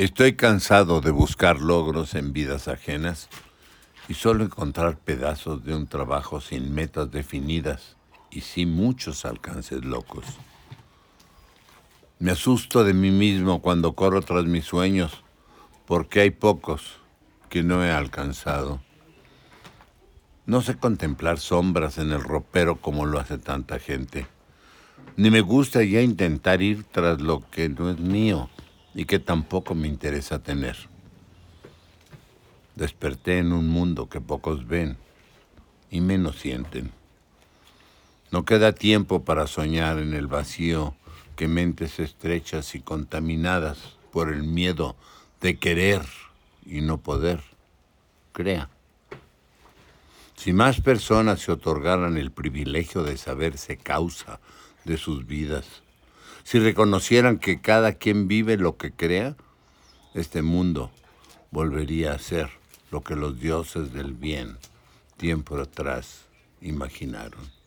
Estoy cansado de buscar logros en vidas ajenas y solo encontrar pedazos de un trabajo sin metas definidas y sin muchos alcances locos. Me asusto de mí mismo cuando corro tras mis sueños, porque hay pocos que no he alcanzado. No sé contemplar sombras en el ropero como lo hace tanta gente. Ni me gusta ya intentar ir tras lo que no es mío y que tampoco me interesa tener. Desperté en un mundo que pocos ven y menos sienten. No queda tiempo para soñar en el vacío que mentes estrechas y contaminadas por el miedo de querer y no poder, crea. Si más personas se otorgaran el privilegio de saberse causa de sus vidas, si reconocieran que cada quien vive lo que crea, este mundo volvería a ser lo que los dioses del bien tiempo atrás imaginaron.